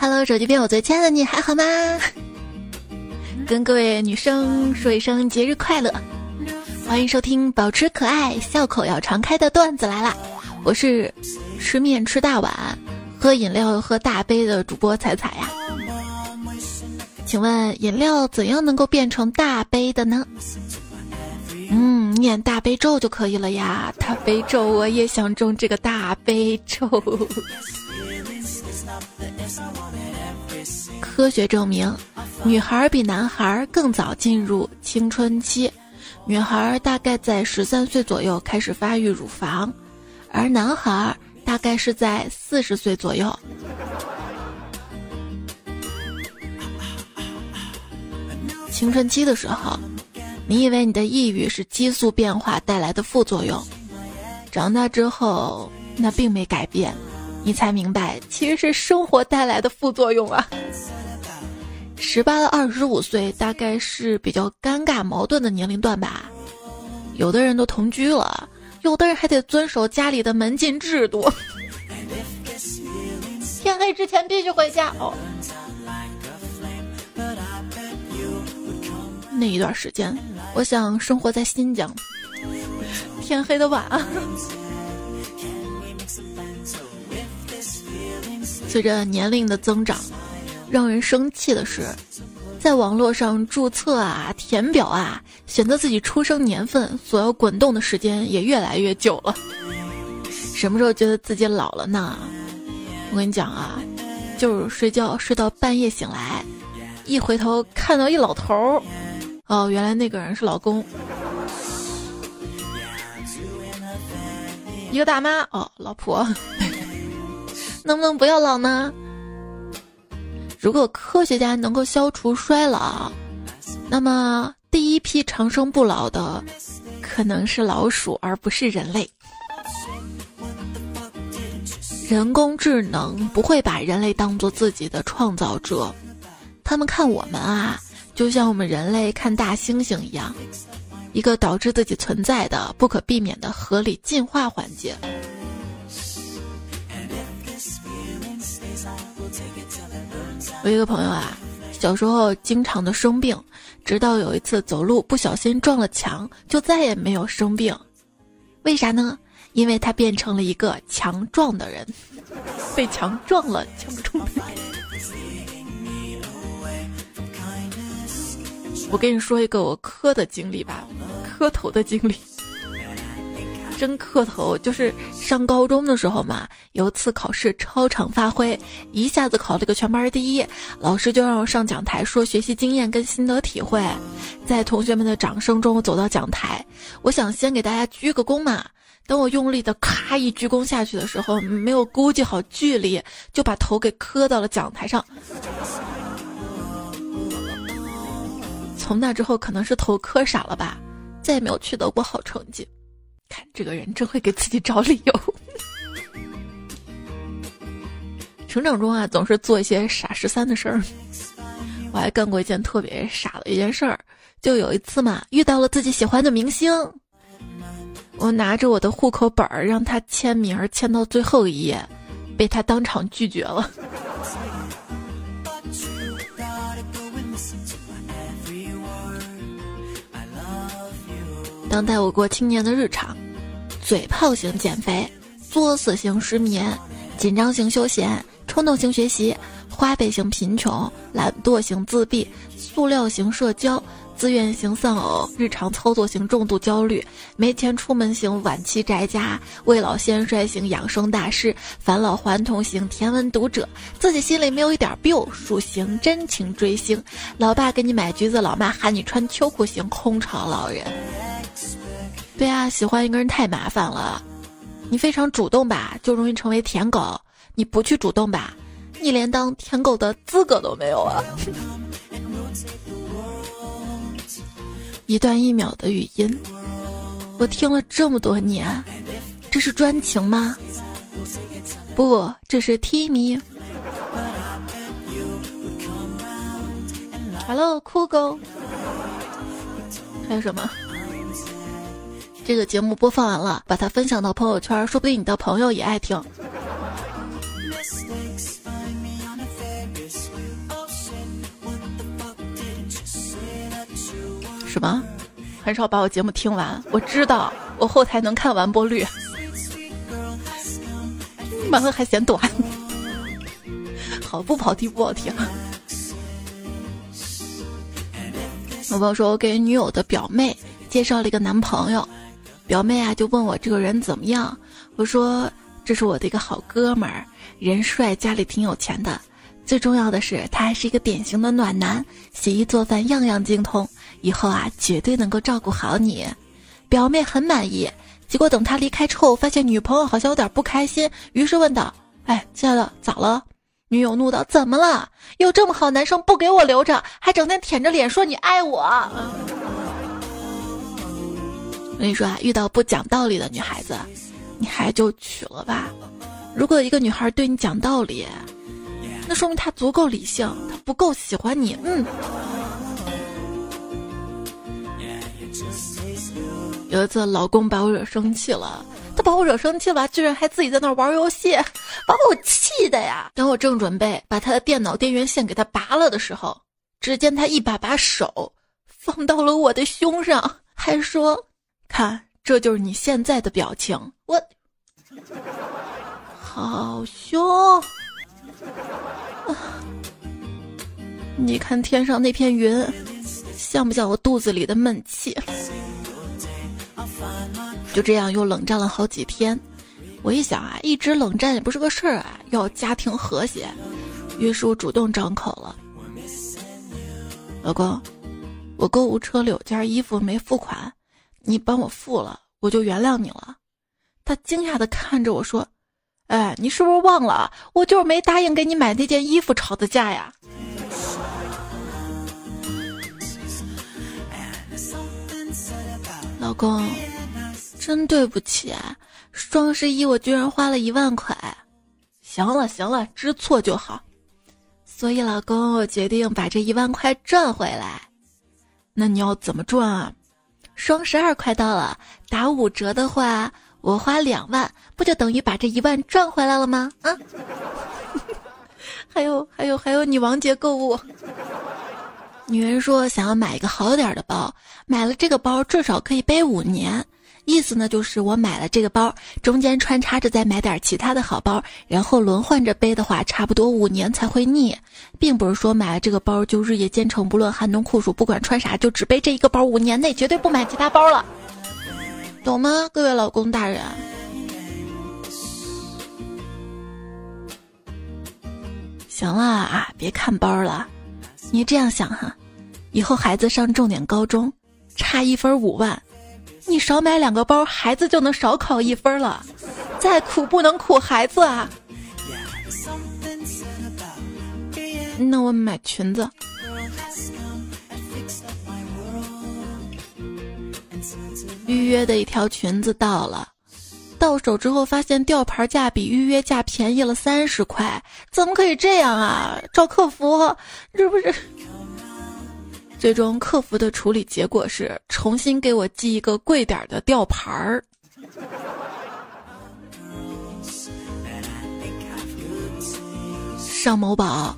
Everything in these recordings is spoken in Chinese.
Hello，手机边我最亲爱的你还好吗？跟各位女生说一声节日快乐，欢迎收听保持可爱、笑口要常开的段子来啦！我是吃面吃大碗、喝饮料喝大杯的主播彩彩呀。请问饮料怎样能够变成大杯的呢？嗯，念大悲咒就可以了呀！大悲咒，我也想中这个大悲咒。科学证明，女孩比男孩更早进入青春期。女孩大概在十三岁左右开始发育乳房，而男孩大概是在四十岁左右。青春期的时候，你以为你的抑郁是激素变化带来的副作用，长大之后那并没改变。你才明白，其实是生活带来的副作用啊！十八到二十五岁大概是比较尴尬矛盾的年龄段吧。有的人都同居了，有的人还得遵守家里的门禁制度。天黑之前必须回家哦。那一段时间，我想生活在新疆，天黑的晚啊。随着年龄的增长，让人生气的是，在网络上注册啊、填表啊、选择自己出生年份，所要滚动的时间也越来越久了。什么时候觉得自己老了呢？我跟你讲啊，就是睡觉睡到半夜醒来，一回头看到一老头儿，哦，原来那个人是老公；一个大妈，哦，老婆。能不能不要老呢？如果科学家能够消除衰老，那么第一批长生不老的可能是老鼠，而不是人类。人工智能不会把人类当做自己的创造者，他们看我们啊，就像我们人类看大猩猩一样，一个导致自己存在的不可避免的合理进化环节。我一个朋友啊，小时候经常的生病，直到有一次走路不小心撞了墙，就再也没有生病。为啥呢？因为他变成了一个强壮的人，被强壮了，强壮。我跟你说一个我磕的经历吧，磕头的经历。真磕头，就是上高中的时候嘛，有一次考试超常发挥，一下子考了个全班第一，老师就让我上讲台说学习经验跟心得体会，在同学们的掌声中我走到讲台，我想先给大家鞠个躬嘛，等我用力的咔一鞠躬下去的时候，没有估计好距离，就把头给磕到了讲台上，从那之后可能是头磕傻了吧，再也没有取得过好成绩。看这个人真会给自己找理由。成长中啊，总是做一些傻十三的事儿。我还干过一件特别傻的一件事儿，就有一次嘛，遇到了自己喜欢的明星，我拿着我的户口本儿让他签名，签到最后一页，被他当场拒绝了。当代我国青年的日常：嘴炮型减肥、作死型失眠、紧张型休闲、冲动型学习、花呗型贫穷、懒惰型自闭、塑料型社交、自愿型丧偶、日常操作型重度焦虑、没钱出门型晚期宅家、未老先衰型养生大师、返老还童型甜文读者、自己心里没有一点 biu 属型真情追星、老爸给你买橘子，老妈喊你穿秋裤型空巢老人。对啊，喜欢一个人太麻烦了。你非常主动吧，就容易成为舔狗；你不去主动吧，你连当舔狗的资格都没有啊！一段一秒的语音，我听了这么多年，这是专情吗？不，这是 T 迷。Hello，酷狗。还有什么？这个节目播放完了，把它分享到朋友圈，说不定你的朋友也爱听。什么？很少把我节目听完，我知道，我后台能看完播率，完了还嫌短。好，不跑题不跑题了。我朋友说，我给女友的表妹介绍了一个男朋友，表妹啊就问我这个人怎么样，我说这是我的一个好哥们儿，人帅，家里挺有钱的，最重要的是他还是一个典型的暖男，洗衣做饭样样精通，以后啊绝对能够照顾好你。表妹很满意，结果等他离开之后，发现女朋友好像有点不开心，于是问道：“哎，亲爱的，咋了？”女友怒道：“怎么了？有这么好男生不给我留着，还整天舔着脸说你爱我。”我跟你说啊，遇到不讲道理的女孩子，你还就娶了吧。如果一个女孩对你讲道理，那说明她足够理性，她不够喜欢你。嗯。有一次，老公把我惹生气了。他把我惹生气了，居然还自己在那玩游戏，把我气的呀！等我正准备把他的电脑电源线给他拔了的时候，只见他一把把手放到了我的胸上，还说：“看，这就是你现在的表情。”我好凶！你看天上那片云，像不像我肚子里的闷气？就这样又冷战了好几天，我一想啊，一直冷战也不是个事儿啊，要家庭和谐，于是我主动张口了：“老公，我购物车里有件衣服没付款，你帮我付了，我就原谅你了。”他惊讶的看着我说：“哎，你是不是忘了，我就是没答应给你买那件衣服吵的架呀？”老公。真对不起，双十一我居然花了一万块。行了行了，知错就好。所以老公，我决定把这一万块赚回来。那你要怎么赚啊？双十二快到了，打五折的话，我花两万，不就等于把这一万赚回来了吗？啊！还有还有还有，女王节购物。女人说想要买一个好点的包，买了这个包至少可以背五年。意思呢，就是我买了这个包，中间穿插着再买点其他的好包，然后轮换着背的话，差不多五年才会腻，并不是说买了这个包就日夜兼程，不论寒冬酷暑，不管穿啥就只背这一个包，五年内绝对不买其他包了，懂吗，各位老公大人？行了啊，别看包了，你这样想哈，以后孩子上重点高中，差一分五万。你少买两个包，孩子就能少考一分了。再苦不能苦孩子啊！那我买裙子。预约的一条裙子到了，到手之后发现吊牌价比预约价便宜了三十块，怎么可以这样啊？找客服，这不是？最终客服的处理结果是重新给我寄一个贵点的吊牌儿。上某宝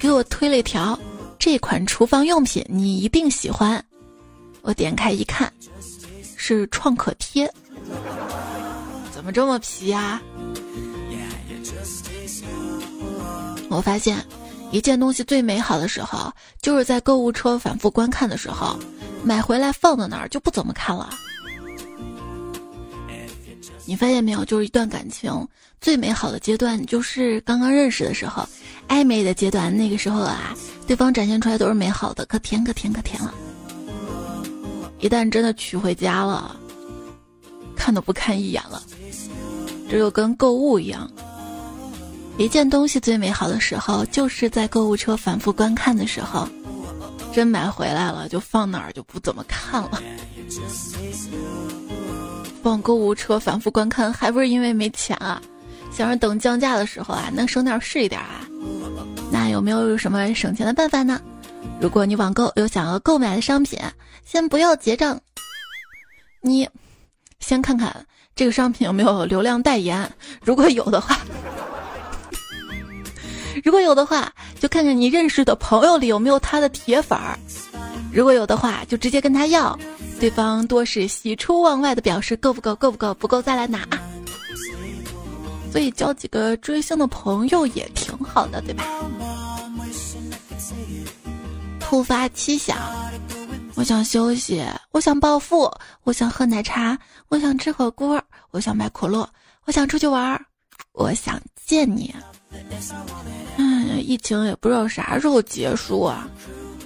给我推了一条，这款厨房用品你一定喜欢。我点开一看，是创可贴，怎么这么皮呀？我发现。一件东西最美好的时候，就是在购物车反复观看的时候，买回来放在那儿就不怎么看了。你发现没有？就是一段感情最美好的阶段，就是刚刚认识的时候，暧昧的阶段。那个时候啊，对方展现出来都是美好的，可甜可甜可甜了。一旦真的娶回家了，看都不看一眼了，这就跟购物一样。一件东西最美好的时候，就是在购物车反复观看的时候。真买回来了，就放那儿，就不怎么看了。放购物车反复观看，还不是因为没钱啊？想着等降价的时候啊，能省点是一点啊。那有没有什么省钱的办法呢？如果你网购有想要购买的商品，先不要结账，你先看看这个商品有没有流量代言，如果有的话。如果有的话，就看看你认识的朋友里有没有他的铁粉儿；如果有的话，就直接跟他要。对方多是喜出望外的表示够不够，够不够，不够再来拿。所以交几个追星的朋友也挺好的，对吧？突发奇想，我想休息，我想暴富，我想喝奶茶，我想吃火锅，我想买可乐，我想出去玩儿，我想见你。嗯，疫情也不知道啥时候结束啊！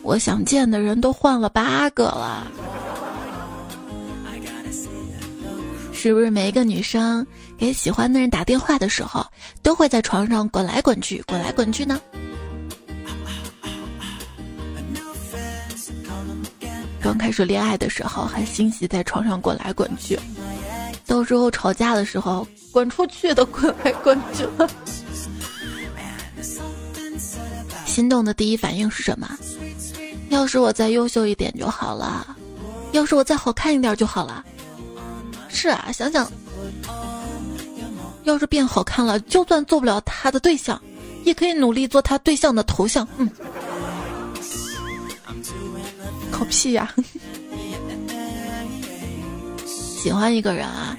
我想见的人都换了八个了。是不是每一个女生给喜欢的人打电话的时候，都会在床上滚来滚去、滚来滚去呢？刚开始恋爱的时候还欣喜在床上滚来滚去，到时候吵架的时候滚出去都滚来滚去了。心动的第一反应是什么？要是我再优秀一点就好了，要是我再好看一点就好了。是啊，想想，要是变好看了，就算做不了他的对象，也可以努力做他对象的头像。嗯，狗屁呀！喜欢一个人啊，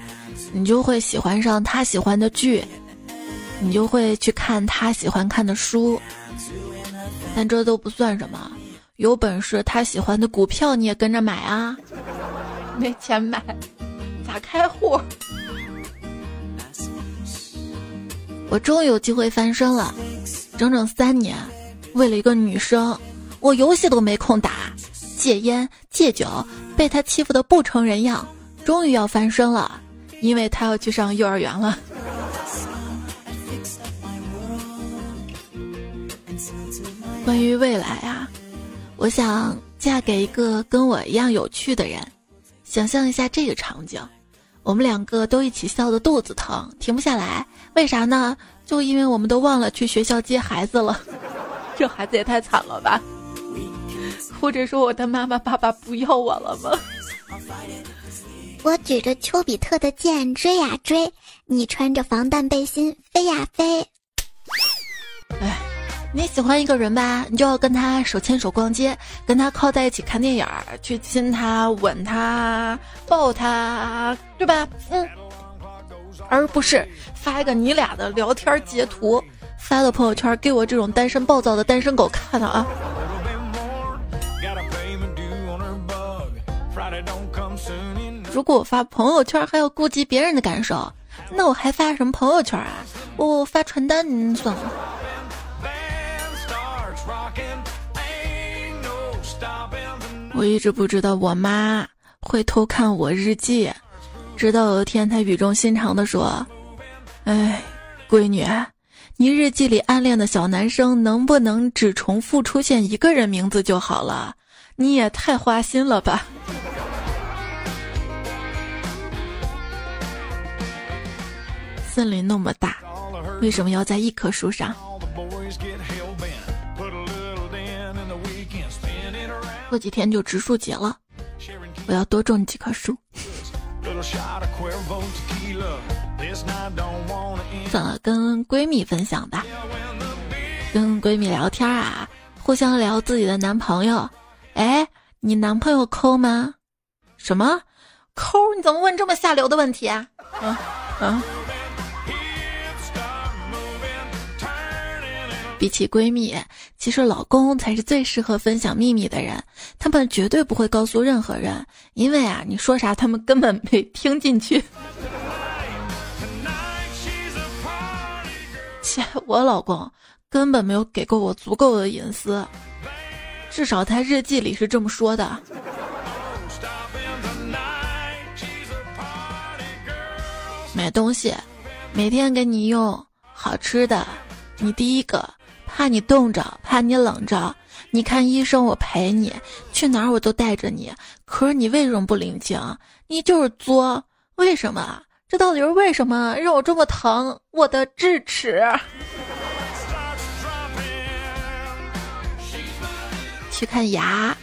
你就会喜欢上他喜欢的剧，你就会去看他喜欢看的书，但这都不算什么。有本事他喜欢的股票你也跟着买啊？没钱买。咋开户？我终于有机会翻身了，整整三年，为了一个女生，我游戏都没空打，戒烟戒酒，被他欺负的不成人样，终于要翻身了，因为他要去上幼儿园了。关于未来啊，我想嫁给一个跟我一样有趣的人，想象一下这个场景。我们两个都一起笑得肚子疼，停不下来，为啥呢？就因为我们都忘了去学校接孩子了，这孩子也太惨了吧！或者说我的妈妈爸爸不要我了吗？我举着丘比特的箭追呀追，你穿着防弹背心飞呀飞。哎。你喜欢一个人吧，你就要跟他手牵手逛街，跟他靠在一起看电影，去亲他、吻他、抱他，对吧？嗯，而不是发一个你俩的聊天截图发到朋友圈给我这种单身暴躁的单身狗看的啊！如果我发朋友圈还要顾及别人的感受，那我还发什么朋友圈啊？我发传单算了。我一直不知道我妈会偷看我日记，直到有一天她语重心长地说：“哎，闺女，你日记里暗恋的小男生能不能只重复出现一个人名字就好了？你也太花心了吧！”森林那么大，为什么要在一棵树上？过几天就植树节了，我要多种几棵树。算了，跟闺蜜分享吧。跟闺蜜聊天啊，互相聊自己的男朋友。哎，你男朋友抠吗？什么抠？你怎么问这么下流的问题啊？啊啊！比起闺蜜，其实老公才是最适合分享秘密的人。他们绝对不会告诉任何人，因为啊，你说啥他们根本没听进去。切，我老公根本没有给过我足够的隐私，至少他日记里是这么说的。买东西，每天给你用好吃的，你第一个。怕你冻着，怕你冷着，你看医生我陪你，去哪儿我都带着你。可是你为什么不领情？你就是作，为什么？这到底是为什么让我这么疼？我的智齿。去看牙，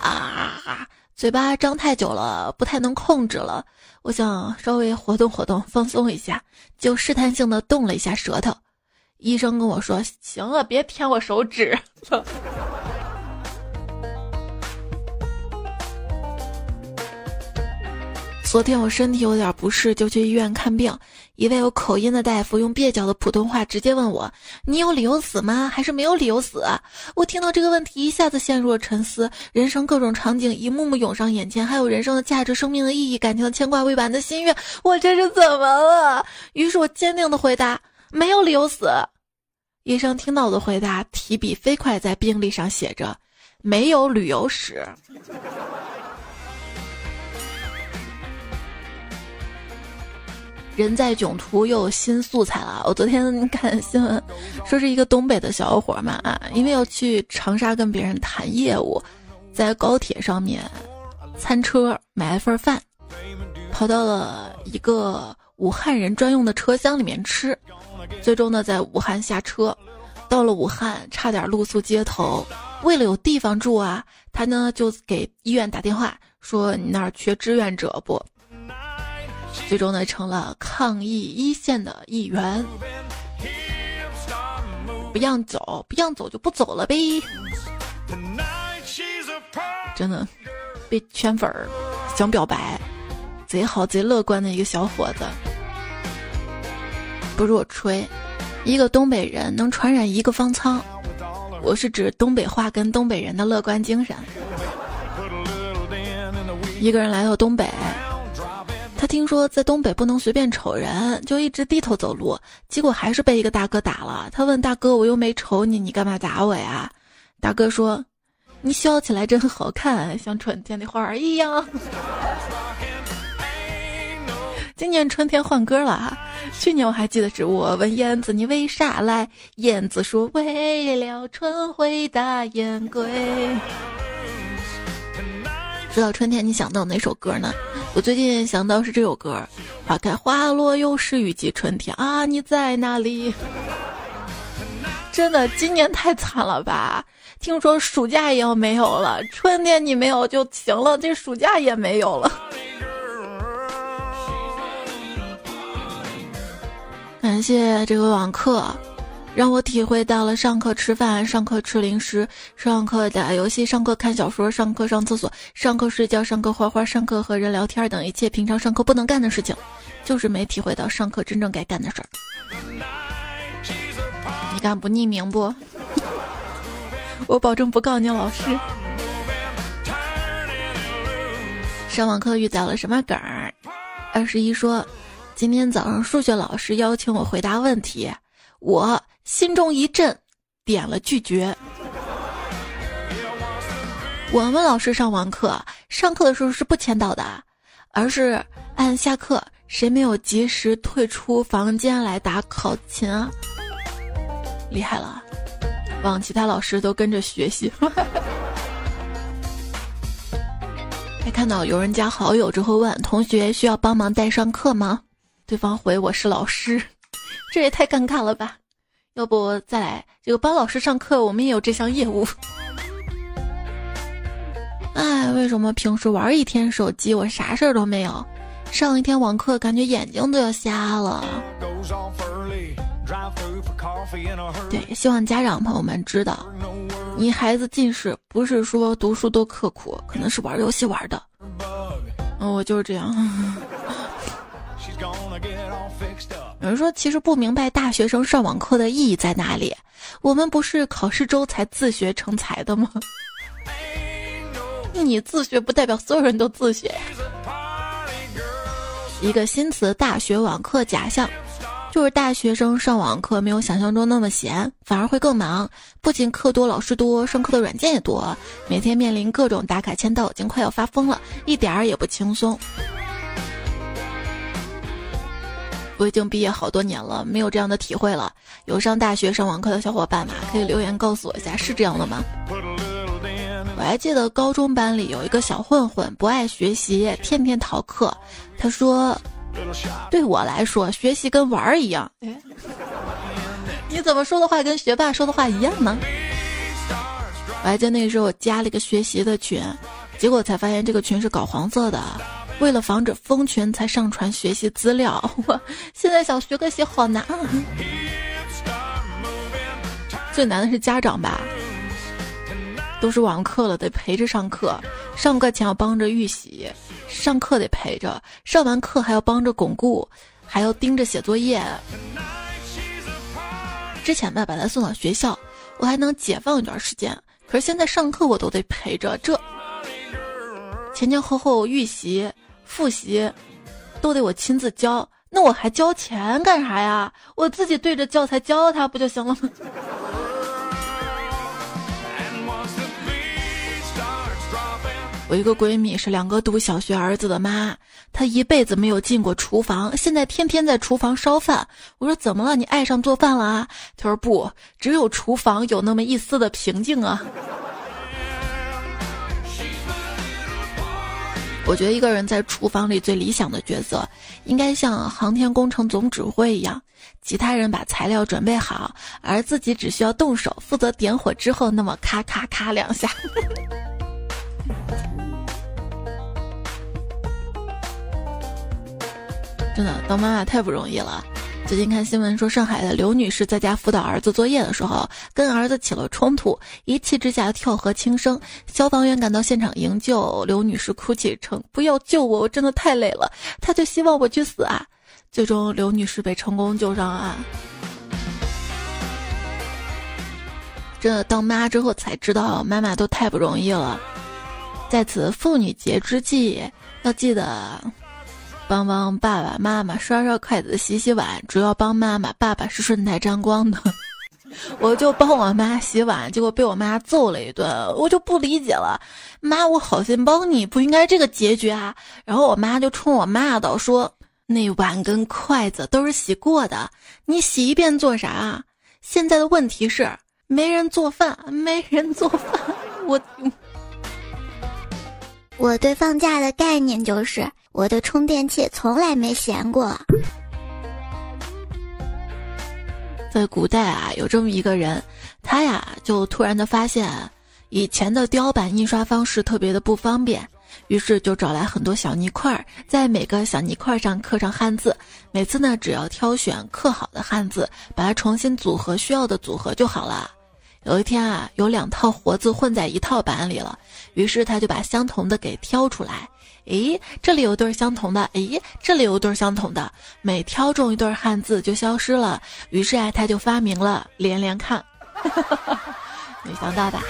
啊，嘴巴张太久了，不太能控制了。我想稍微活动活动，放松一下，就试探性的动了一下舌头。医生跟我说：“行了，别舔我手指。”昨天我身体有点不适，就去医院看病。一位有口音的大夫用蹩脚的普通话直接问我：“你有理由死吗？还是没有理由死？”我听到这个问题，一下子陷入了沉思。人生各种场景一幕幕涌上眼前，还有人生的价值、生命的意义、感情的牵挂、未完的心愿，我这是怎么了？于是我坚定的回答：“没有理由死。”医生听到我的回答，提笔飞快在病历上写着：“没有旅游史。”人在囧途又有新素材了。我昨天看新闻，说是一个东北的小伙嘛啊，因为要去长沙跟别人谈业务，在高铁上面餐车买了份饭，跑到了一个武汉人专用的车厢里面吃，最终呢在武汉下车，到了武汉差点露宿街头，为了有地方住啊，他呢就给医院打电话说你那儿缺志愿者不？最终呢，成了抗疫一线的一员。不让走，不让走就不走了呗。真的，被圈粉儿，想表白，贼好贼乐观的一个小伙子。不是我吹，一个东北人能传染一个方舱。我是指东北话跟东北人的乐观精神。一个人来到东北。他听说在东北不能随便瞅人，就一直低头走路，结果还是被一个大哥打了。他问大哥：“我又没瞅你，你干嘛打我呀？”大哥说：“你笑起来真好看，像春天的花儿一样。” 今年春天换歌了啊！去年我还记得是我问燕子你为啥来，燕子说为了春回大雁归。说到春天，你想到哪首歌呢？我最近想到是这首歌，花开花落又是雨季春天啊，你在哪里？真的，今年太惨了吧？听说暑假也要没有了，春天你没有就行了，这暑假也没有了。感谢这个网课。让我体会到了上课吃饭、上课吃零食、上课打游戏、上课看小说、上课上厕所、上课睡觉、上课画画、上课和人聊天等一切平常上课不能干的事情，就是没体会到上课真正该干的事儿。你敢不匿名不？我保证不告你老师。上网课遇到了什么梗儿？二十一说，今天早上数学老师邀请我回答问题，我。心中一震，点了拒绝。文文老师上完课，上课的时候是不签到的，而是按下课，谁没有及时退出房间来打考勤啊？厉害了，望其他老师都跟着学习。还看到有人加好友之后问同学需要帮忙代上课吗？对方回我是老师，这也太尴尬了吧。要不再来这个帮老师上课，我们也有这项业务。哎，为什么平时玩一天手机，我啥事儿都没有？上一天网课，感觉眼睛都要瞎了。对，希望家长朋友们知道，你孩子近视不是说读书多刻苦，可能是玩游戏玩的。嗯，我就是这样。有人说，其实不明白大学生上网课的意义在哪里。我们不是考试周才自学成才的吗？你自学不代表所有人都自学。一个新词“大学网课”假象，就是大学生上网课没有想象中那么闲，反而会更忙。不仅课多、老师多，上课的软件也多，每天面临各种打卡签到，已经快要发疯了，一点儿也不轻松。我已经毕业好多年了，没有这样的体会了。有上大学上网课的小伙伴吗？可以留言告诉我一下，是这样的吗？我还记得高中班里有一个小混混，不爱学习，天天逃课。他说：“对我来说，学习跟玩儿一样。”你怎么说的话跟学霸说的话一样呢？我还记得那个时候我加了一个学习的群，结果才发现这个群是搞黄色的。为了防止封群，才上传学习资料。我现在想学个习好难啊！最难的是家长吧，都是网课了，得陪着上课，上课前要帮着预习，上课得陪着，上完课还要帮着巩固，还要盯着写作业。之前吧，把他送到学校，我还能解放一段时间。可是现在上课我都得陪着，这前前后后预习、复习都得我亲自教，那我还交钱干啥呀？我自己对着教材教他不就行了吗？我一个闺蜜是两个读小学儿子的妈，她一辈子没有进过厨房，现在天天在厨房烧饭。我说怎么了？你爱上做饭了啊？她说不，只有厨房有那么一丝的平静啊。我觉得一个人在厨房里最理想的角色，应该像航天工程总指挥一样，其他人把材料准备好，而自己只需要动手，负责点火之后，那么咔咔咔两下。真的当妈妈太不容易了。最近看新闻说，上海的刘女士在家辅导儿子作业的时候，跟儿子起了冲突，一气之下跳河轻生。消防员赶到现场营救，刘女士哭泣称：“不要救我，我真的太累了。”她就希望我去死啊！最终，刘女士被成功救上岸。这当妈之后才知道，妈妈都太不容易了。在此妇女节之际，要记得。帮帮爸爸妈妈刷刷筷子洗洗碗，主要帮妈妈，爸爸是顺带沾光的。我就帮我妈洗碗，结果被我妈揍了一顿，我就不理解了。妈，我好心帮你，不应该这个结局啊！然后我妈就冲我骂道：“说那碗跟筷子都是洗过的，你洗一遍做啥？现在的问题是没人做饭，没人做饭。我 我对放假的概念就是。”我的充电器从来没闲过。在古代啊，有这么一个人，他呀就突然的发现，以前的雕版印刷方式特别的不方便，于是就找来很多小泥块，在每个小泥块上刻上汉字。每次呢，只要挑选刻好的汉字，把它重新组合需要的组合就好了。有一天啊，有两套活字混在一套版里了，于是他就把相同的给挑出来。诶，这里有对相同的，诶，这里有对相同的，每挑中一对汉字就消失了。于是啊，他就发明了连连看，没想到吧？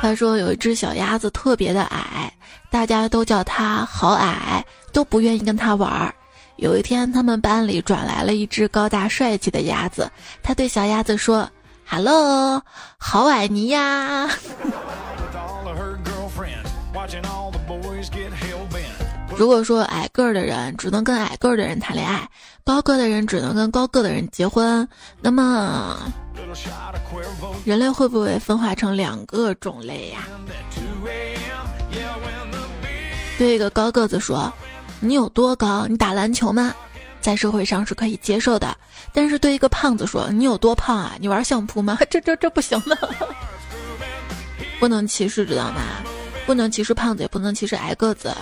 他说有一只小鸭子特别的矮，大家都叫它好矮，都不愿意跟它玩儿。有一天，他们班里转来了一只高大帅气的鸭子，他对小鸭子说。Hello，好矮你呀！如果说矮个儿的人只能跟矮个儿的人谈恋爱，高个的人只能跟高个的人结婚，那么人类会不会分化成两个种类呀？对一个高个子说：“你有多高？你打篮球吗？”在社会上是可以接受的，但是对一个胖子说你有多胖啊？你玩相扑吗？这这这不行的，不能歧视，知道吗？不能歧视胖子，也不能歧视矮个子。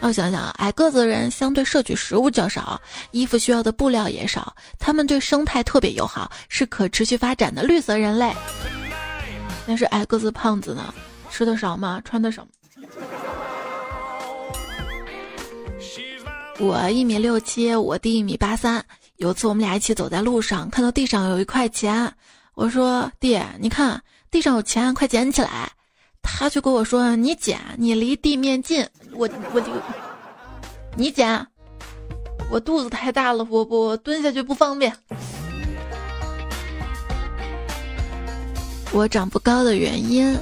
我想想，矮个子的人相对摄取食物较少，衣服需要的布料也少，他们对生态特别友好，是可持续发展的绿色人类。但是矮个子胖子呢，吃的少吗？穿的少。我一米六七，我弟一米八三。有次我们俩一起走在路上，看到地上有一块钱，我说：“弟，你看地上有钱，快捡起来。”他就跟我说：“你捡，你离地面近。”我我就你捡，我肚子太大了，我我蹲下去不方便。我长不高的原因，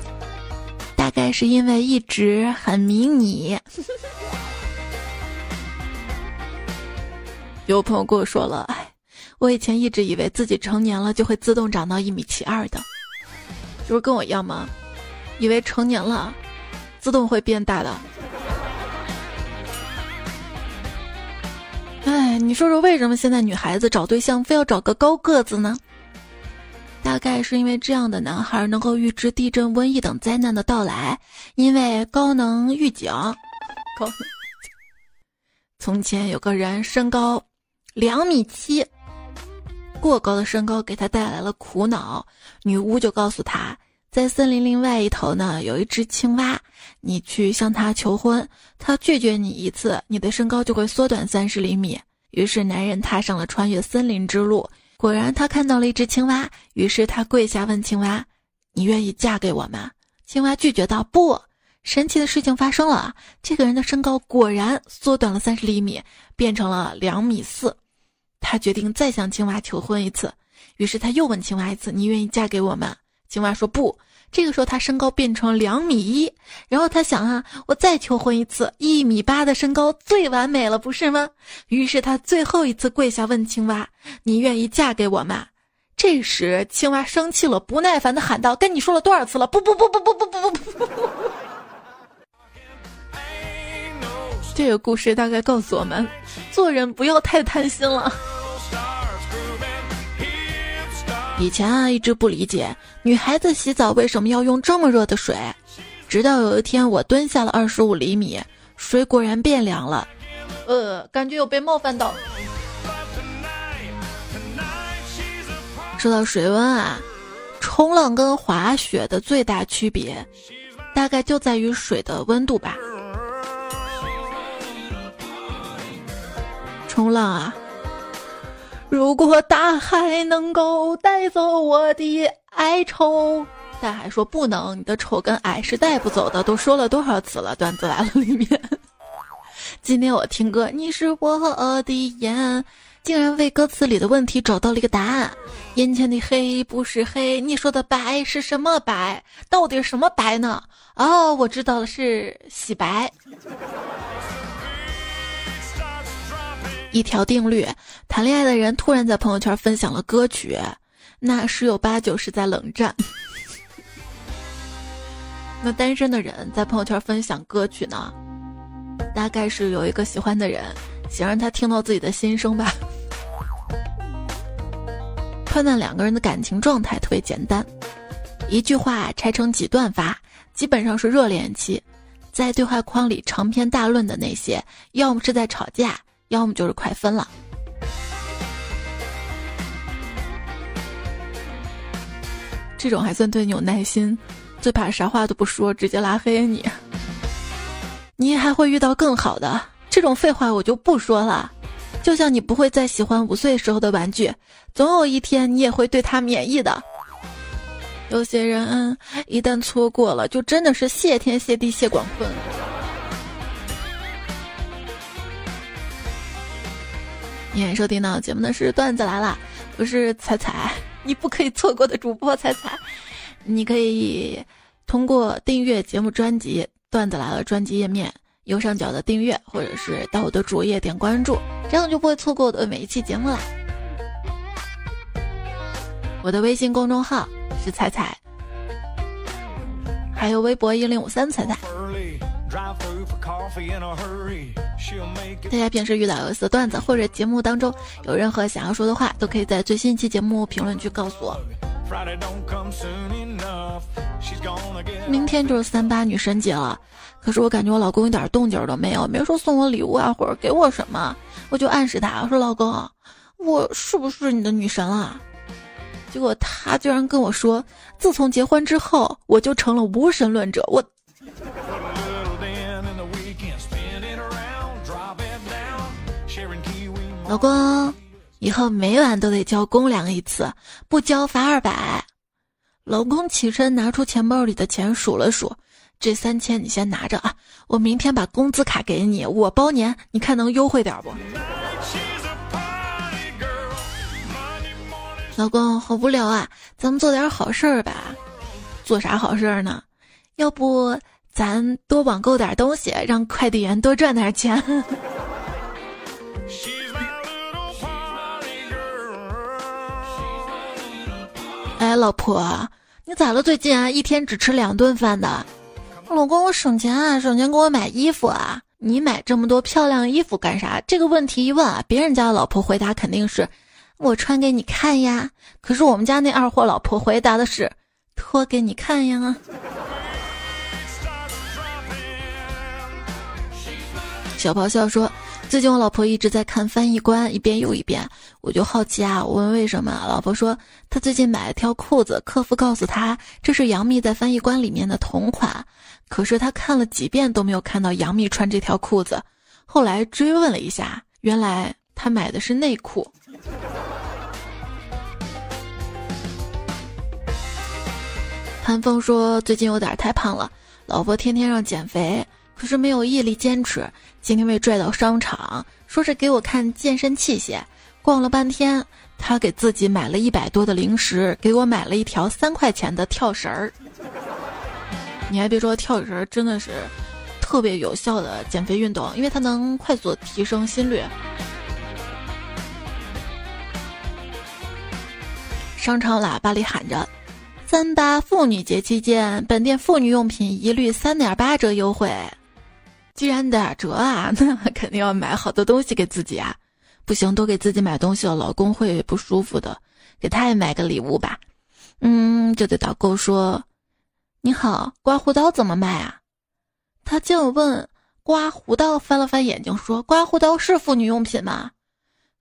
大概是因为一直很迷你。有朋友跟我说了，哎，我以前一直以为自己成年了就会自动长到一米七二的，就是跟我一样吗？以为成年了，自动会变大的。哎，你说说为什么现在女孩子找对象非要找个高个子呢？大概是因为这样的男孩能够预知地震、瘟疫等灾难的到来，因为高能预警。高。从前有个人身高。两米七，过高的身高给他带来了苦恼。女巫就告诉他，在森林另外一头呢，有一只青蛙，你去向它求婚，它拒绝你一次，你的身高就会缩短三十厘米。于是男人踏上了穿越森林之路。果然，他看到了一只青蛙，于是他跪下问青蛙：“你愿意嫁给我吗？”青蛙拒绝道：“不。”神奇的事情发生了，这个人的身高果然缩短了三十厘米，变成了两米四。他决定再向青蛙求婚一次，于是他又问青蛙一次：“你愿意嫁给我吗？”青蛙说：“不。”这个时候他身高变成两米一，然后他想啊，我再求婚一次，一米八的身高最完美了，不是吗？于是他最后一次跪下问青蛙：“你愿意嫁给我吗？”这时青蛙生气了，不耐烦的喊道：“跟你说了多少次了？不不不不不不不不不！”这个故事大概告诉我们，做人不要太贪心了。以前啊，一直不理解女孩子洗澡为什么要用这么热的水，直到有一天我蹲下了二十五厘米，水果然变凉了，呃，感觉有被冒犯到。说到水温啊，冲浪跟滑雪的最大区别，大概就在于水的温度吧。冲浪啊。如果大海能够带走我的哀愁，大海说不能，你的丑跟矮是带不走的。都说了多少次了？段子来了里面，今天我听歌，你是我的眼，竟然为歌词里的问题找到了一个答案。眼前的黑不是黑，你说的白是什么白？到底什么白呢？哦，我知道了，是洗白。一条定律：谈恋爱的人突然在朋友圈分享了歌曲，那十有八九是在冷战。那单身的人在朋友圈分享歌曲呢，大概是有一个喜欢的人，想让他听到自己的心声吧。判断两个人的感情状态特别简单，一句话拆成几段发，基本上是热恋期，在对话框里长篇大论的那些，要么是在吵架。要么就是快分了，这种还算对你有耐心，最怕啥话都不说，直接拉黑你。你还会遇到更好的，这种废话我就不说了。就像你不会再喜欢五岁时候的玩具，总有一天你也会对他免疫的。有些人一旦错过了，就真的是谢天谢地谢广坤。今天收听到节目的是段子来了，我是彩彩，你不可以错过的主播彩彩。你可以通过订阅节目专辑《段子来了》专辑页面右上角的订阅，或者是到我的主页点关注，这样就不会错过我的每一期节目啦。我的微信公众号是彩彩，还有微博一零五三彩彩。大家平时遇到有意思的段子或者节目当中有任何想要说的话，都可以在最新一期节目评论区告诉我。明天就是三八女神节了，可是我感觉我老公一点动静都没有，没说送我礼物啊，或者给我什么，我就暗示他，我说老公，我是不是你的女神了？结果他居然跟我说，自从结婚之后，我就成了无神论者，我。老公，以后每晚都得交公粮一次，不交罚二百。老公起身拿出钱包里的钱数了数，这三千你先拿着啊，我明天把工资卡给你，我包年，你看能优惠点不？老公好无聊啊，咱们做点好事儿吧。做啥好事儿呢？要不咱多网购点东西，让快递员多赚点钱。哎，老婆，你咋了？最近啊，一天只吃两顿饭的。老公，我省钱啊，省钱给我买衣服啊。你买这么多漂亮衣服干啥？这个问题一问啊，别人家的老婆回答肯定是，我穿给你看呀。可是我们家那二货老婆回答的是，脱给你看呀。小咆哮说，最近我老婆一直在看翻译官，一遍又一遍，我就好奇啊，我问为什么，老婆说她最近买了条裤子，客服告诉她这是杨幂在翻译官里面的同款，可是她看了几遍都没有看到杨幂穿这条裤子，后来追问了一下，原来他买的是内裤。韩风说最近有点太胖了，老婆天天让减肥。可是没有毅力坚持，今天被拽到商场，说是给我看健身器械。逛了半天，他给自己买了一百多的零食，给我买了一条三块钱的跳绳儿。你还别说，跳绳儿真的是特别有效的减肥运动，因为它能快速提升心率。商场喇叭里喊着：“三八妇女节期间，本店妇女用品一律三点八折优惠。”既然打折啊，那肯定要买好多东西给自己啊！不行，多给自己买东西了，老公会不舒服的。给他也买个礼物吧。嗯，就对导购说：“你好，刮胡刀怎么卖啊？”他就问刮胡刀，翻了翻眼睛说：“刮胡刀是妇女用品吗？”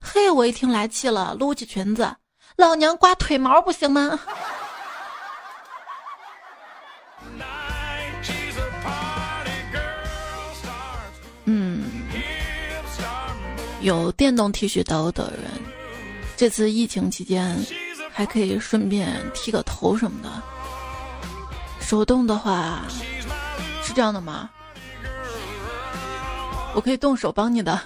嘿，我一听来气了，撸起裙子：“老娘刮腿毛不行吗？”嗯有电动剃须刀的人，这次疫情期间还可以顺便剃个头什么的。手动的话是这样的吗？我可以动手帮你的。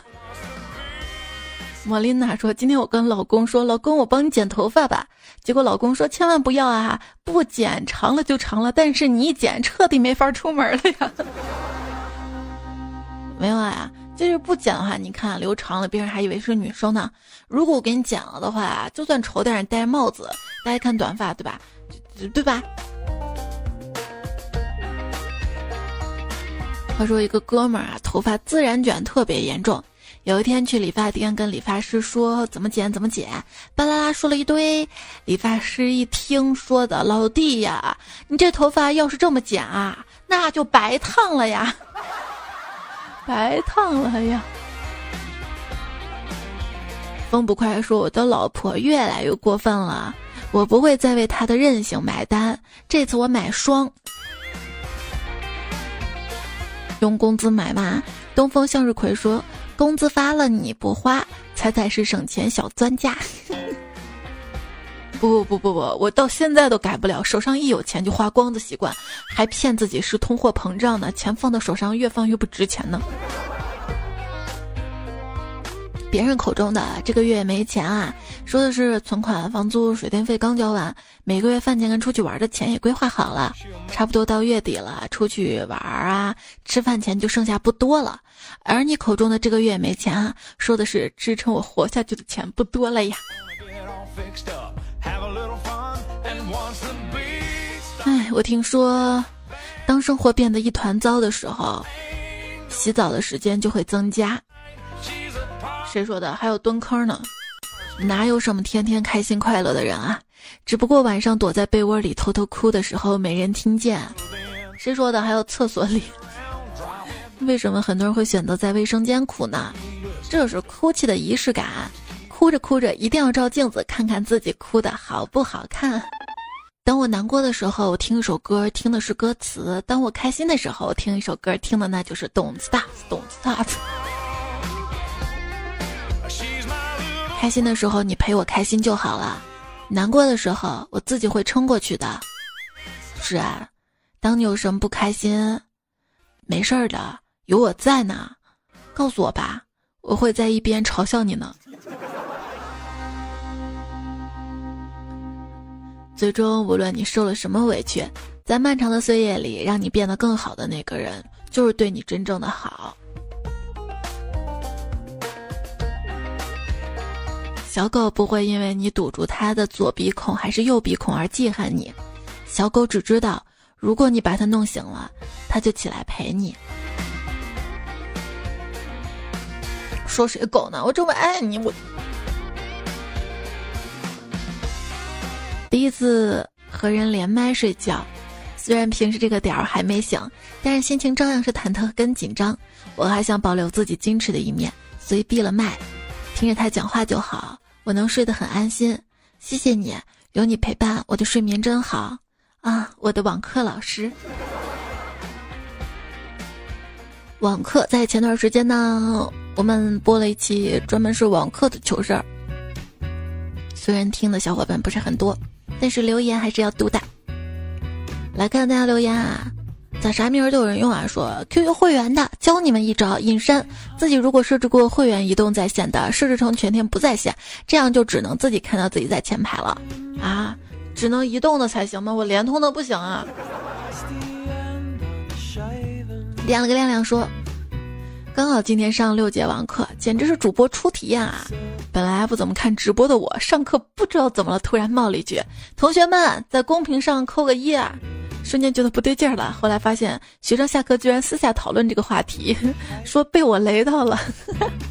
莫琳娜说：“今天我跟老公说，老公我帮你剪头发吧。”结果老公说：“千万不要啊，不剪长了就长了，但是你一剪彻底没法出门了呀。”没有啊。就是不剪的话，你看留长了，别人还以为是女生呢。如果我给你剪了的话，就算丑点，戴帽子，大家看短发，对吧？对吧？话说一个哥们儿啊，头发自然卷特别严重。有一天去理发店跟理发师说怎么剪怎么剪，巴拉拉说了一堆。理发师一听说的，老弟呀，你这头发要是这么剪啊，那就白烫了呀。白烫了呀！风不快说：“我的老婆越来越过分了，我不会再为她的任性买单。这次我买双，用工资买嘛。”东风向日葵说：“工资发了你不花，彩彩是省钱小专家。”不不不不不，我到现在都改不了手上一有钱就花光的习惯，还骗自己是通货膨胀呢，钱放到手上越放越不值钱呢。别人口中的这个月没钱啊，说的是存款、房租、水电费刚交完，每个月饭钱跟出去玩的钱也规划好了，差不多到月底了，出去玩啊、吃饭钱就剩下不多了。而你口中的这个月没钱啊，说的是支撑我活下去的钱不多了呀。哎，我听说，当生活变得一团糟的时候，洗澡的时间就会增加。谁说的？还有蹲坑呢？哪有什么天天开心快乐的人啊？只不过晚上躲在被窝里偷偷哭的时候没人听见。谁说的？还有厕所里？为什么很多人会选择在卫生间哭呢？这是哭泣的仪式感。哭着哭着，一定要照镜子看看自己哭的好不好看。当我难过的时候，听一首歌，听的是歌词；当我开心的时候，听一首歌，听的那就是《Don't Stop》，Don't Stop。开心的时候，你陪我开心就好了；难过的时候，我自己会撑过去的。是啊，当你有什么不开心，没事儿的，有我在呢，告诉我吧，我会在一边嘲笑你呢。最终，无论你受了什么委屈，在漫长的岁月里，让你变得更好的那个人，就是对你真正的好。小狗不会因为你堵住它的左鼻孔还是右鼻孔而记恨你，小狗只知道，如果你把它弄醒了，它就起来陪你。说谁狗呢？我这么爱你，我。第一次和人连麦睡觉，虽然平时这个点儿还没醒，但是心情照样是忐忑跟紧张。我还想保留自己矜持的一面，所以闭了麦，听着他讲话就好，我能睡得很安心。谢谢你，有你陪伴，我的睡眠真好啊！我的网课老师，网课在前段时间呢，我们播了一期专门是网课的糗事儿。虽然听的小伙伴不是很多，但是留言还是要读的。来看大家留言啊。咋啥名儿都有人用啊？说 QQ 会员的教你们一招隐身，自己如果设置过会员移动在线的，设置成全天不在线，这样就只能自己看到自己在前排了啊！只能移动的才行吗？我联通的不行啊！点了个亮亮说，刚好今天上六节网课，简直是主播初体验啊！本来不怎么看直播的我，上课不知道怎么了，突然冒了一句：“同学们在公屏上扣个一啊！”瞬间觉得不对劲儿了，后来发现学生下课居然私下讨论这个话题，说被我雷到了。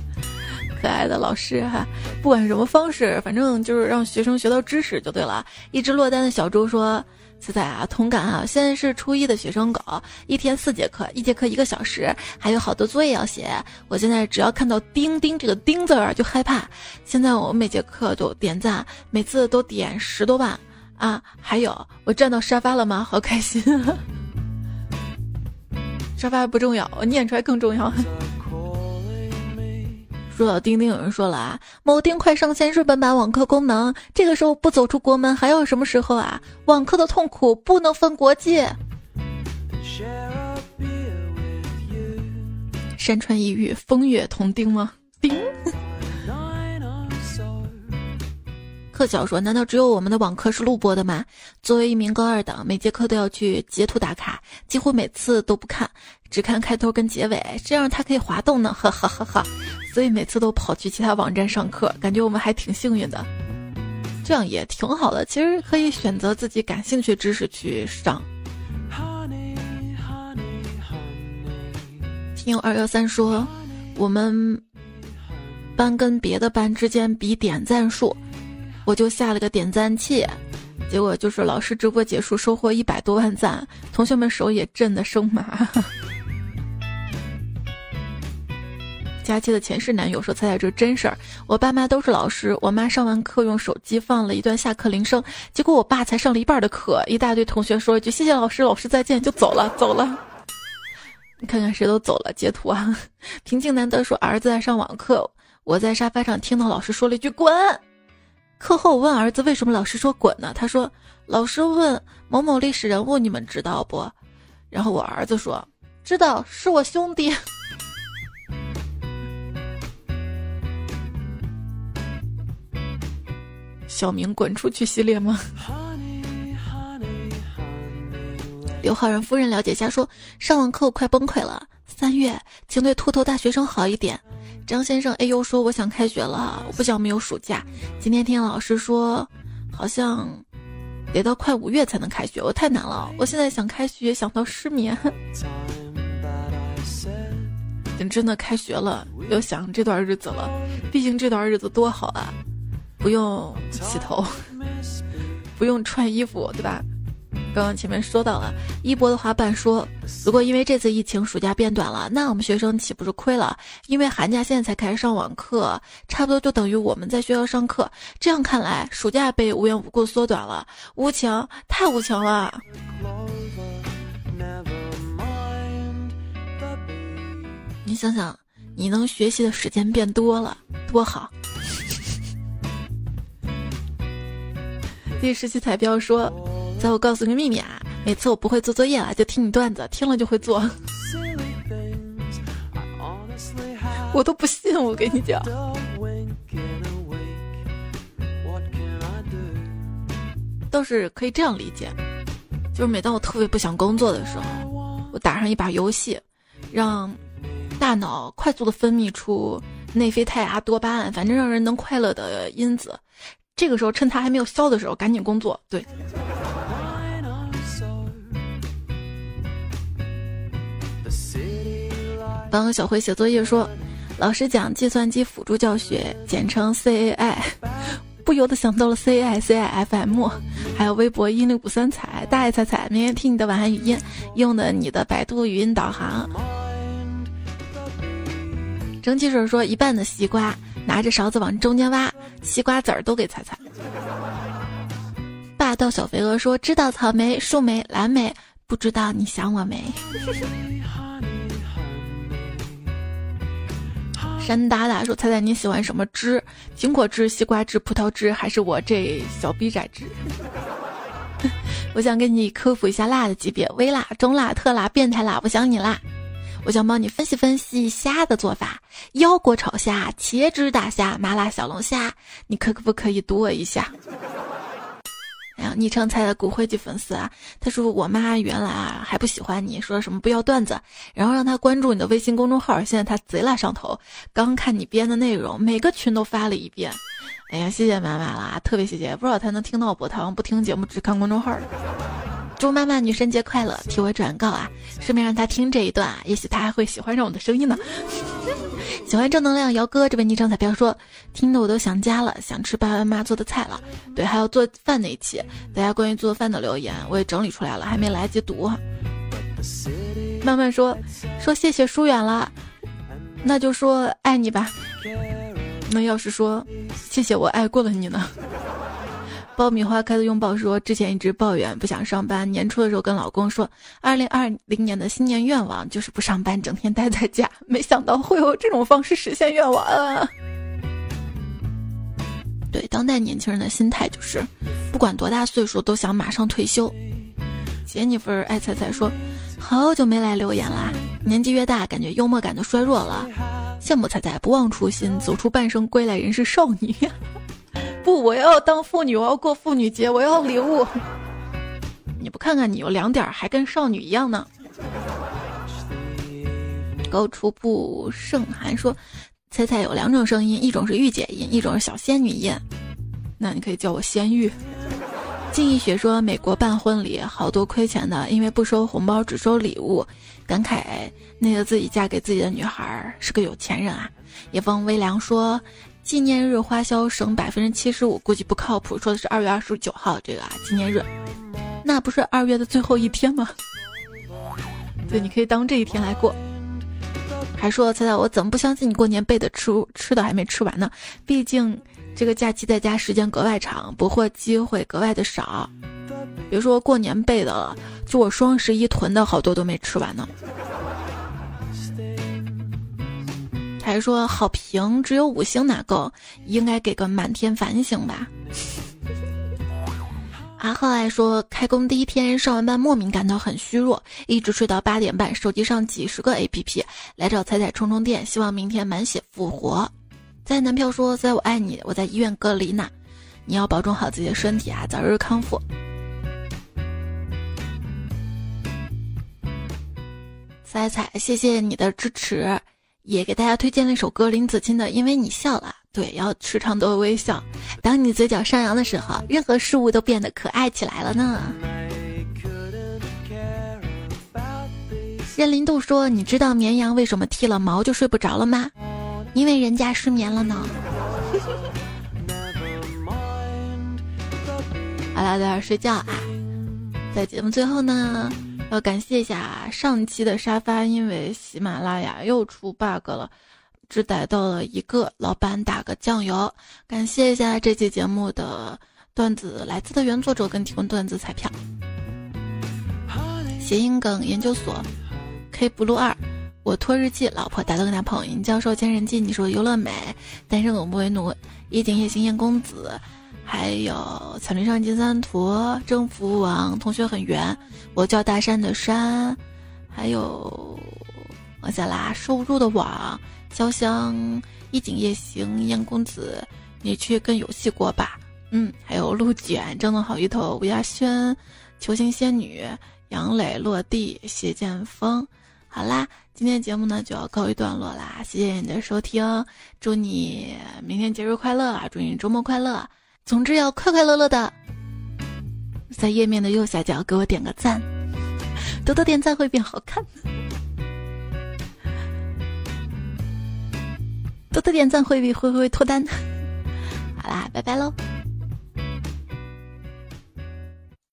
可爱的老师哈，不管什么方式，反正就是让学生学到知识就对了。一只落单的小猪说：“仔仔啊，同感啊！现在是初一的学生狗，一天四节课，一节课一个小时，还有好多作业要写。我现在只要看到钉钉这个钉字儿就害怕。现在我每节课都点赞，每次都点十多万。”啊，还有我站到沙发了吗？好开心！沙发不重要，我念出来更重要。说到钉钉，有人说了啊，某钉快上线日本版网课功能，这个时候不走出国门还要什么时候啊？网课的痛苦不能分国界。山川异域，风月同钉吗？钉。课小说，难道只有我们的网课是录播的吗？作为一名高二党，每节课都要去截图打卡，几乎每次都不看，只看开头跟结尾，这样它可以滑动呢，哈哈哈哈！所以每次都跑去其他网站上课，感觉我们还挺幸运的，这样也挺好的。其实可以选择自己感兴趣知识去上。听友二幺三说，我们班跟别的班之间比点赞数。我就下了个点赞器，结果就是老师直播结束收获一百多万赞，同学们手也震得生麻。佳期的前世男友说：“猜猜这是真事儿？我爸妈都是老师，我妈上完课用手机放了一段下课铃声，结果我爸才上了一半的课，一大堆同学说一句谢谢老师，老师再见就走了，走了。你看看谁都走了，截图啊！平静难得说儿子在上网课，我在沙发上听到老师说了一句滚。”课后我问儿子为什么老师说滚呢？他说：“老师问某某历史人物，你们知道不？”然后我儿子说：“知道，是我兄弟。”小明滚出去系列吗？刘浩然夫人了解下说：“上完课快崩溃了。三月，请对秃头大学生好一点。”张先生，哎呦，说我想开学了，我不想没有暑假。今天听老师说，好像得到快五月才能开学，我太难了。我现在想开学，想到失眠。等真的开学了，又想这段日子了。毕竟这段日子多好啊，不用洗头，不用穿衣服，对吧？刚刚前面说到了，一博的滑板说，如果因为这次疫情暑假变短了，那我们学生岂不是亏了？因为寒假现在才开始上网课，差不多就等于我们在学校上课。这样看来，暑假被无缘无故缩短了，无情，太无情了。你想想，你能学习的时间变多了，多好。第十期彩票说。再我告诉你个秘密啊！每次我不会做作业了，就听你段子，听了就会做。我都不信，我跟你讲。倒是可以这样理解，就是每当我特别不想工作的时候，我打上一把游戏，让大脑快速的分泌出内啡肽啊、多巴胺，反正让人能快乐的因子。这个时候趁它还没有消的时候，赶紧工作。对。帮小辉写作业说，老师讲计算机辅助教学，简称 CAI，不由得想到了 CAI CIFM，还有微博一零五三彩大爱彩彩，每天听你的晚安语音，用的你的百度语音导航。蒸汽水说一半的西瓜，拿着勺子往中间挖，西瓜籽儿都给踩踩。霸道小肥鹅说知道草莓、树莓、蓝莓，不知道你想我没？山达达说猜猜你喜欢什么汁？苹果汁、西瓜汁、葡萄汁，还是我这小逼崽汁？我想跟你科普一下辣的级别：微辣、中辣、特辣、变态辣。我想你啦！我想帮你分析分析虾的做法：腰果炒虾、茄汁大虾、麻辣小龙虾。你可不可以读我一下？哎呀，昵称猜的骨灰级粉丝啊，他说我妈原来啊还不喜欢你，说什么不要段子，然后让他关注你的微信公众号，现在他贼拉上头，刚看你编的内容，每个群都发了一遍。哎呀，谢谢妈妈啦，特别谢谢，不知道他能听到不？他好像不听节目，只看公众号。祝妈妈女神节快乐！替我转告啊，顺便让她听这一段啊，也许她还会喜欢上我的声音呢。喜欢正能量，姚哥这位昵称彩票说，听得我都想家了，想吃爸爸妈妈做的菜了。对，还有做饭那一期，大家关于做饭的留言我也整理出来了，还没来得及读。慢慢说，说谢谢疏远了，那就说爱你吧。那要是说谢谢我爱过了你呢？爆米花开的拥抱说：“之前一直抱怨不想上班，年初的时候跟老公说，二零二零年的新年愿望就是不上班，整天待在家。没想到会有这种方式实现愿望啊！对，当代年轻人的心态就是，不管多大岁数都想马上退休。”杰尼弗爱彩彩说：“好久没来留言啦，年纪越大，感觉幽默感就衰弱了。羡慕彩彩不忘初心，走出半生归来仍是少女。”不，我要当妇女，我要过妇女节，我要礼物。你不看看你有两点，还跟少女一样呢。高处不胜寒说，猜猜有两种声音，一种是御姐音，一种是小仙女音。那你可以叫我仙玉。静一雪说，美国办婚礼好多亏钱的，因为不收红包，只收礼物，感慨那个自己嫁给自己的女孩是个有钱人啊。野风微凉说。纪念日花销省百分之七十五，估计不靠谱。说的是二月二十九号这个啊，纪念日，那不是二月的最后一天吗？对，你可以当这一天来过。还说猜猜我怎么不相信你过年备的吃吃的还没吃完呢？毕竟这个假期在家时间格外长，补货机会格外的少。别说过年备的了，就我双十一囤的好多都没吃完呢。还说好评只有五星哪够？应该给个满天繁星吧。阿浩爱说，开工第一天上完班莫名感到很虚弱，一直睡到八点半，手机上几十个 APP 来找彩彩充充电，希望明天满血复活。在男票说，在我爱你，我在医院隔离呢，你要保重好自己的身体啊，早日康复。彩彩，谢谢你的支持。也给大家推荐了一首歌，林子清的《因为你笑了》。对，要时常多微笑。当你嘴角上扬的时候，任何事物都变得可爱起来了呢。任林度说：“你知道绵羊为什么剃了毛就睡不着了吗？因为人家失眠了呢。”好了，早点睡觉啊。在节目最后呢。要感谢一下上期的沙发，因为喜马拉雅又出 bug 了，只逮到了一个老板打个酱油。感谢一下这期节目的段子来自的原作者跟提供段子彩票。谐音梗研究所，K blue 二，我拖日记，老婆打豆跟男朋友，尹教授千人记，你说优乐美，单身狗不为奴，夜景夜行燕公子。还有彩铃上金三图，征服王同学很圆，我叫大山的山，还有往下拉收入的网，潇湘一景夜行燕公子，你去跟游戏过吧，嗯，还有陆卷争得好一头吴亚轩，球形仙女杨磊落地谢剑锋，好啦，今天节目呢就要告一段落啦，谢谢你的收听，祝你明天节日快乐啊，祝你周末快乐。总之要快快乐乐的，在页面的右下角给我点个赞，多多点赞会变好看，多多点赞会比会会脱单。好啦，拜拜喽。